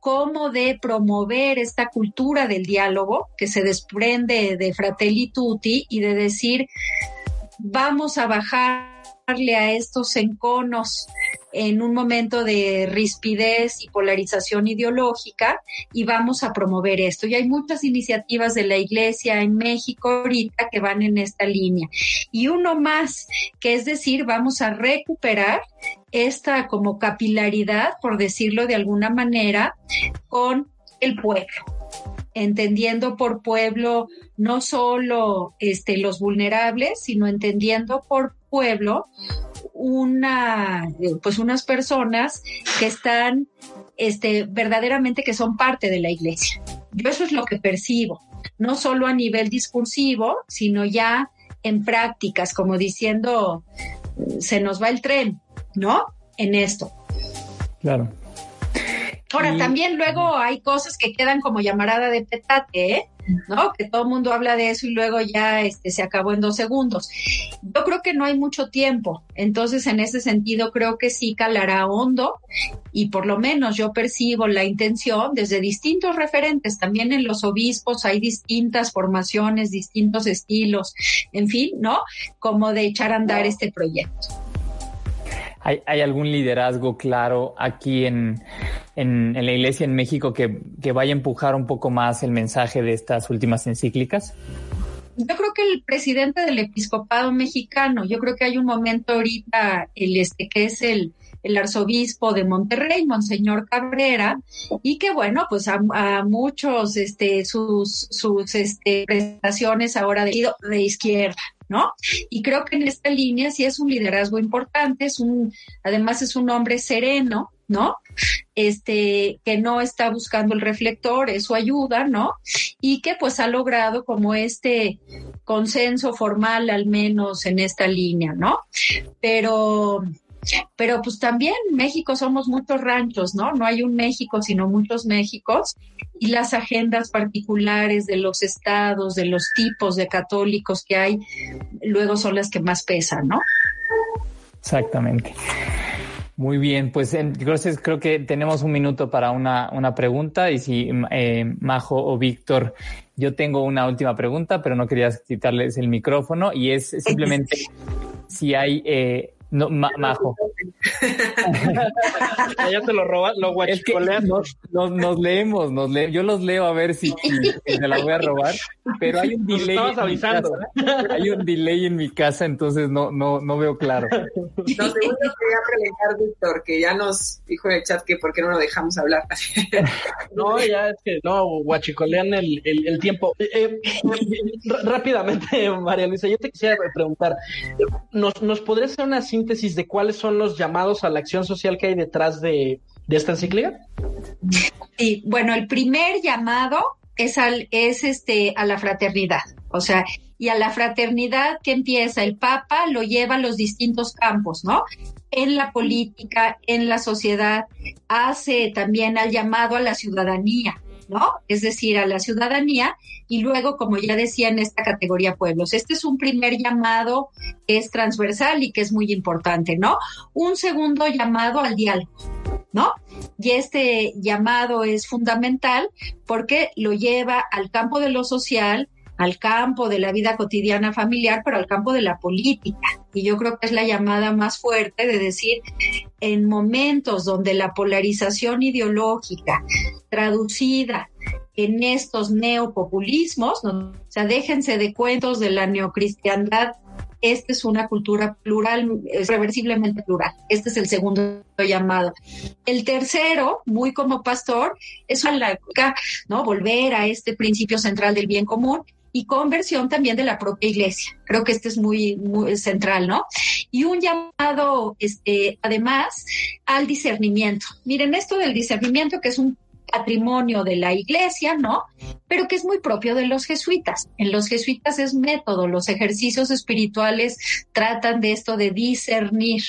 como de promover esta cultura del diálogo que se desprende de Fratelli Tutti y de decir, vamos a bajarle a estos enconos en un momento de rispidez y polarización ideológica y vamos a promover esto. Y hay muchas iniciativas de la Iglesia en México ahorita que van en esta línea. Y uno más, que es decir, vamos a recuperar esta como capilaridad, por decirlo de alguna manera, con el pueblo entendiendo por pueblo no solo este, los vulnerables, sino entendiendo por pueblo una, pues unas personas que están, este, verdaderamente que son parte de la iglesia. Yo eso es lo que percibo, no solo a nivel discursivo, sino ya en prácticas, como diciendo, se nos va el tren, ¿no? En esto. Claro. Ahora, también luego hay cosas que quedan como llamarada de petate, ¿eh? ¿No? Que todo el mundo habla de eso y luego ya este, se acabó en dos segundos. Yo creo que no hay mucho tiempo, entonces en ese sentido creo que sí calará hondo y por lo menos yo percibo la intención desde distintos referentes, también en los obispos hay distintas formaciones, distintos estilos, en fin, ¿no? Como de echar a andar este proyecto. ¿Hay, algún liderazgo claro aquí en, en, la Iglesia en México que, que, vaya a empujar un poco más el mensaje de estas últimas encíclicas? Yo creo que el presidente del episcopado mexicano, yo creo que hay un momento ahorita, el este que es el, el arzobispo de Monterrey, Monseñor Cabrera, y que bueno, pues a, a muchos, este, sus, sus, este, prestaciones ahora de, de izquierda, ¿no? Y creo que en esta línea sí es un liderazgo importante, es un, además es un hombre sereno, ¿no? Este, que no está buscando el reflector, eso ayuda, ¿no? Y que pues ha logrado como este consenso formal al menos en esta línea, ¿no? Pero pero pues también México somos muchos ranchos, ¿no? No hay un México, sino muchos Méxicos. Y las agendas particulares de los estados, de los tipos de católicos que hay, luego son las que más pesan, ¿no? Exactamente. Muy bien, pues entonces creo que tenemos un minuto para una, una pregunta. Y si eh, Majo o Víctor, yo tengo una última pregunta, pero no quería quitarles el micrófono. Y es simplemente si hay eh, no, Majo. ya te lo robas, lo guachicoleas. nos, nos, leemos, nos yo los leo a ver si, me la voy a robar, pero hay un delay. Estabas avisando. Hay un delay en mi casa, entonces no, no, no veo claro. No, segundo quería preguntar, Víctor, que ya nos dijo en el chat que por qué no lo dejamos hablar. no, ya es que no, guachicolean el, el, tiempo. Eh, eh, rápidamente, María Luisa, yo te quisiera preguntar, ¿nos, nos podrías hacer una de cuáles son los llamados a la acción social que hay detrás de, esta encíclica? Sí, bueno, el primer llamado es al, es este, a la fraternidad. O sea, y a la fraternidad que empieza el Papa lo lleva a los distintos campos, ¿no? En la política, en la sociedad, hace también al llamado a la ciudadanía. ¿No? Es decir, a la ciudadanía y luego, como ya decía, en esta categoría pueblos. Este es un primer llamado que es transversal y que es muy importante, ¿no? Un segundo llamado al diálogo. ¿No? Y este llamado es fundamental porque lo lleva al campo de lo social, al campo de la vida cotidiana familiar, pero al campo de la política. Y yo creo que es la llamada más fuerte de decir, en momentos donde la polarización ideológica traducida en estos neopopulismos, o sea, déjense de cuentos de la neocristiandad esta es una cultura plural, irreversiblemente plural. Este es el segundo llamado. El tercero, muy como pastor, es. Volver a este principio central del bien común y conversión también de la propia iglesia. Creo que este es muy, central, ¿no? Y un llamado, este, además, al discernimiento. Miren, esto del discernimiento, que es un patrimonio de la iglesia, ¿no? Pero que es muy propio de los jesuitas. En los jesuitas es método, los ejercicios espirituales tratan de esto de discernir,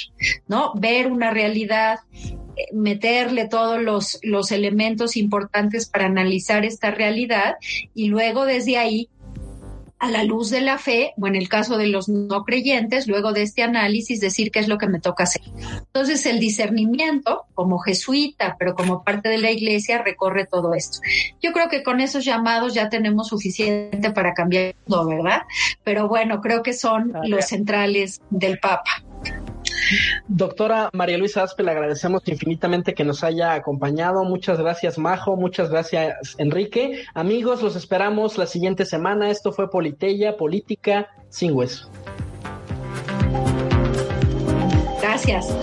¿no? Ver una realidad, eh, meterle todos los, los elementos importantes para analizar esta realidad y luego desde ahí a la luz de la fe, o en el caso de los no creyentes, luego de este análisis, decir qué es lo que me toca hacer. Entonces, el discernimiento, como jesuita, pero como parte de la iglesia, recorre todo esto. Yo creo que con esos llamados ya tenemos suficiente para cambiar todo, ¿verdad? Pero bueno, creo que son los centrales del Papa. Doctora María Luisa Aspe, le agradecemos infinitamente que nos haya acompañado. Muchas gracias, Majo. Muchas gracias, Enrique. Amigos, los esperamos la siguiente semana. Esto fue Politeya, Política sin Hueso. Gracias.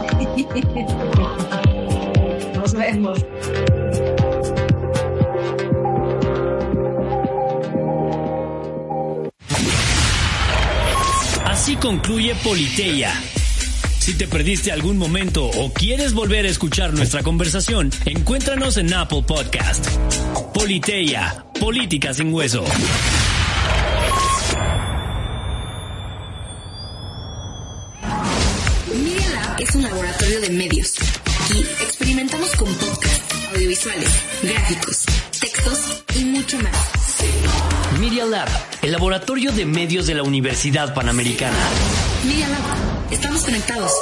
Nos vemos. Así concluye Politeya si te perdiste algún momento o quieres volver a escuchar nuestra conversación, encuéntranos en Apple Podcast. Politeia, Política sin Hueso. Media Lab es un laboratorio de medios. Aquí experimentamos con podcasts, audiovisuales, gráficos, textos y mucho más. Media Lab, el laboratorio de medios de la Universidad Panamericana. Media Lab Estamos conectados.